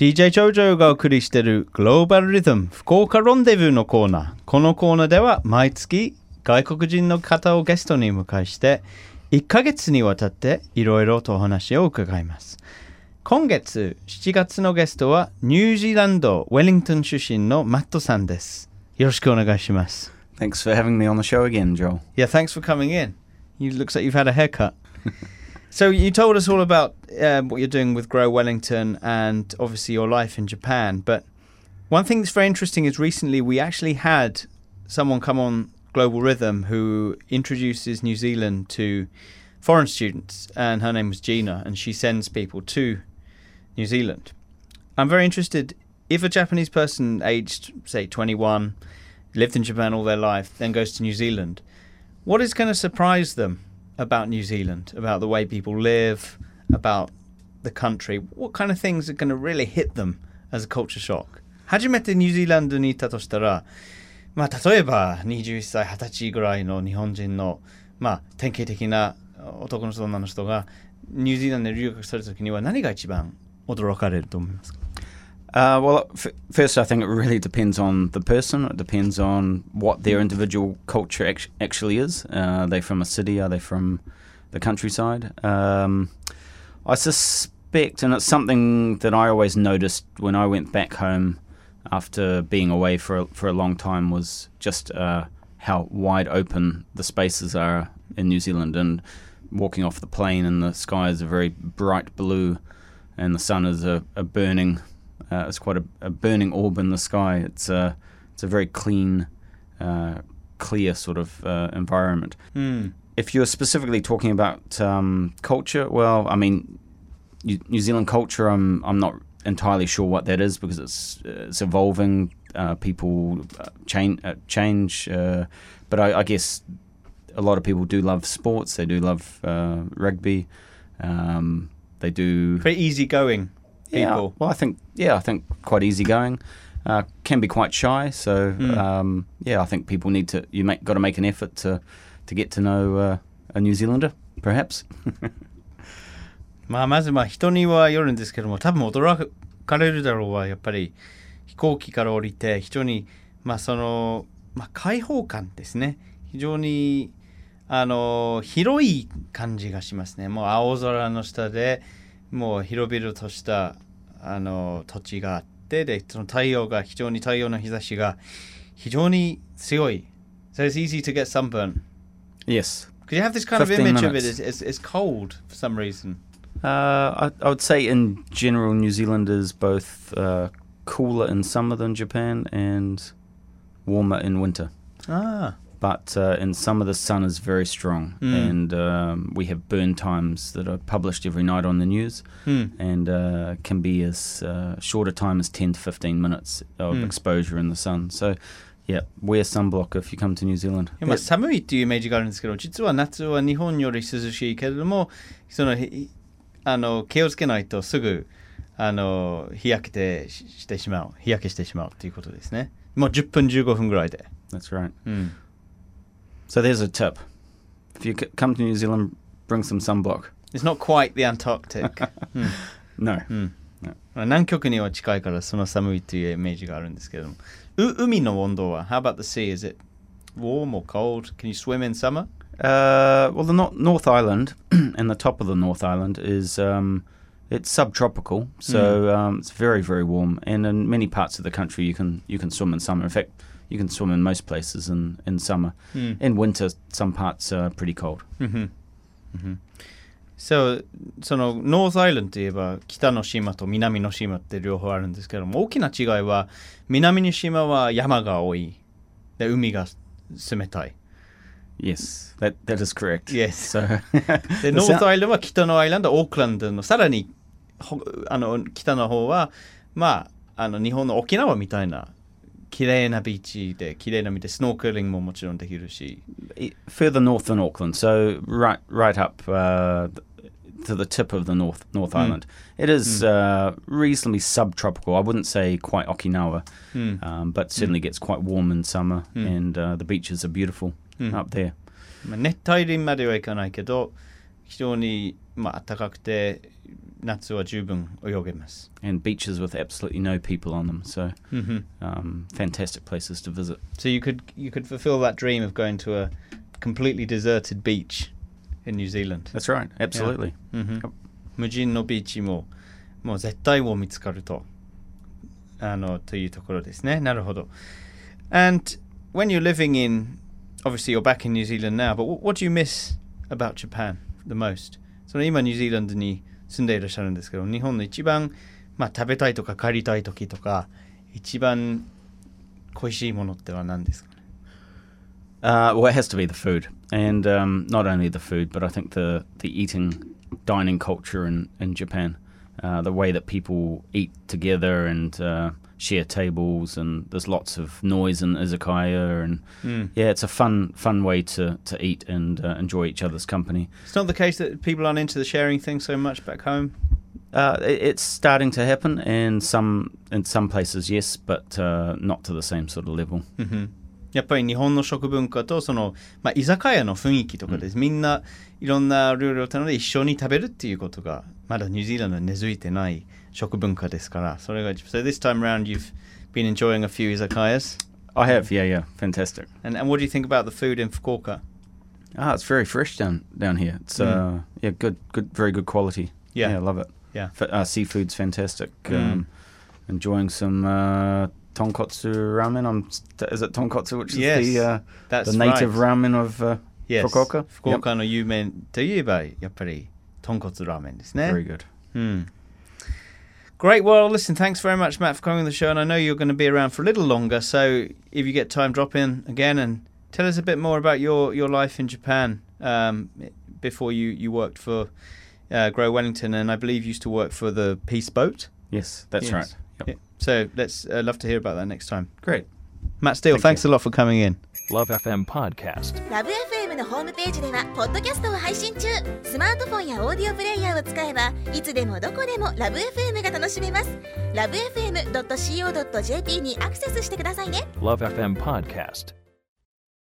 DJ 長々がお送りしているグローバルリズム福岡ロンデブーのコーナー。このコーナーでは毎月外国人の方をゲストに迎えして1ヶ月にわたっていろいろとお話を伺います。今月7月のゲストはニュージーランドウェリントン出身のマットさんです。よろしくお願いします。Thanks for having me on the show again, Joel. Yeah, thanks for coming in. You looks like you've had a haircut. so you told us all about um, what you're doing with Grow Wellington and obviously your life in Japan. But one thing that's very interesting is recently we actually had someone come on Global Rhythm who introduces New Zealand to foreign students, and her name was Gina, and she sends people to New Zealand. I'm very interested if a Japanese person aged, say, 21, lived in Japan all their life, then goes to New Zealand, what is going to surprise them about New Zealand, about the way people live, about the country? What kind of things are going to really hit them as a culture shock? 初めてニュージーランドに行ったとしたら、まあ、例えば21歳、20歳ぐらいの日本人の、まあ、典型的な男の人、女の人がニュージーランドに留学するときには何が一番驚かれると思いますか uh, well, f- first, I think it really depends on the person. It depends on what their individual culture act- actually is. Uh, are they from a city? Are they from the countryside? Um, I suspect, and it's something that I always noticed when I went back home after being away for a, for a long time, was just uh, how wide open the spaces are in New Zealand. And walking off the plane, and the sky is a very bright blue, and the sun is a, a burning uh, it's quite a, a burning orb in the sky. It's a it's a very clean, uh, clear sort of uh, environment. うん。If you're specifically talking about um, culture, well, I mean, New, New Zealand culture. I'm I'm not entirely sure what that is because it's it's evolving. Uh, people uh, change uh, change, uh, but I, I guess a lot of people do love sports. They do love uh, rugby. Um, they do Very easygoing yeah, people. well, I think yeah, I think quite easygoing. Uh, can be quite shy, so Mm. um, yeah, I think people need to you make got to make an effort to to get to know uh, a New Zealander, perhaps. まあまずまあ人にはよるんですけども多分驚かれるだろうはやっぱり飛行機から降りて人にまあその、まあ、開放感ですね非常にあの広い感じがしますねもう青空の下でもう広々としたあの土地があってでその太陽が非常に太陽の日差しが非常に強い So it's easy to get sunburn yes, because you have this kind of 15 image of it minutes. it's, it's, it's cold for some reason uh, I, I would say in general, New Zealand is both uh, cooler in summer than Japan and warmer in winter. ah But uh, in summer, the sun is very strong, Mm. and um, we have burn times that are published every night on the news. うん、 and uh, can be as uh, short a time as 10 to 15 minutes of Mm. exposure in the sun. So, yeah, wear sunblock if you come to New Zealand. まあ、寒いっていうイメージがあるんですけど実は夏は日本より涼しいけれどもそのひあの気をつけないとすぐあの日焼けてししてしまう日焼けしてしまうということですねもう10分15分ぐらいで、 That's right. うん、 So there's a tip. If you c- come to New Zealand, bring some sunblock. It's not quite the Antarctic、うん No. うんね南極には近いからその寒いっていうイメージがあるんですけどもう海の温度は How about the sea? Is it warm or cold? Can you swim in summer? Uh, well, the nor- North Island and the top of the North Island is um, it's subtropical, so um, it's very very warm. And in many parts of the country, you can you can swim in summer. In fact, you can swim in most places in in summer. うん、In winter, some parts are pretty cold. うんうんそうそのノースアイランドといえば北の島と南の島って両方あるんですけども大きな違いは南の島は山が多いで海が冷たい Yes, that that is correct. Yes. So でノースアイランドは北のアイランドオークランドのさらにほあの北の方はまああの日本の沖縄みたいな綺麗なビーチで綺麗な見てスノーケリングももちろんできるし i- further north than Auckland, so right right up uh, to the tip of the North North Mm. Island. It is uh, reasonably subtropical. I wouldn't say quite Okinawa, うん、 um, but certainly gets quite warm in summer, Mm. and uh, the beaches are beautiful うん up there. まあ熱帯林まではいかないけど 非常に、まあ、暖かくて 夏は十分泳げます。 And beaches with absolutely no people on them. So, Mhm. um, fantastic places to visit. So you could you could fulfill that dream of going to a completely deserted beach in New Zealand. That's right. Absolutely. うんふん Yep. 無人のビーチももう絶対もう見つかるとあのというところですねなるほど And when you're living in obviously you're back in New Zealand now but what, what do you miss about Japan the most その今ニュージーランドに 住んでいらっしゃるんですけど日本の一番、まあ、食べたいとか帰りたい時とか一番恋しいものっては何ですかね Uh, well, it has to be the food, and um, not only the food, but I think the the eating, dining culture in in Japan, uh, the way that people eat together and uh, share tables, and there's lots of noise in izakaya, and mm. yeah, it's a fun fun way to to eat and uh, enjoy each other's company. It's not the case that people aren't into the sharing thing so much back home. Uh, it, it's starting to happen, and some in some places yes, but uh, not to the same sort of level. Mm-hmm. やっぱり日本の食文化とその、まあ、居酒屋の雰囲気とかです、みんないろんな料理を頼んで一緒に食べるっていうことがまだニュージーランドに根付いてない食文化ですからそれが So this time around you've been enjoying a few izakayas I have, yeah, yeah, fantastic. and, and what do you think about the food in Fukuoka? Ah, it's very fresh down down here. It's uh, yeah, good, good, very good quality. Yeah. I love it. Yeah. F- uh, seafood's fantastic. Mm. Um, enjoying some uh, tonkotsu ramen. I'm, is it tonkotsu, which is yes, the, uh, the native right. ramen of uh, yes. Fukuoka? Fukuoka yep. no yumen to yueba, yappari, tonkotsu ramen, isn't it? Very good. Hmm. Great. Well, listen, thanks very much, Matt, for coming on the show. And I know you're going to be around for a little longer. So if you get time, drop in again and tell us a bit more about your, your life in Japan um, before you, you worked for uh, Grow Wellington. And I believe you used to work for the Peace Boat. Yes, that's yes. right. Yep. So let's uh, love to hear about that next time. Great. Matt Steele, Thank thanks a lot for coming in. Love FM Podcast. ラブ f m のホームページではポッドキャストを配信中スマートフォンやオーディオプレイヤーを使えばいつでもどこでもラブ f m が楽しめますラブ FM.co.jp にアクセスしてくださいね Love FM Podcast.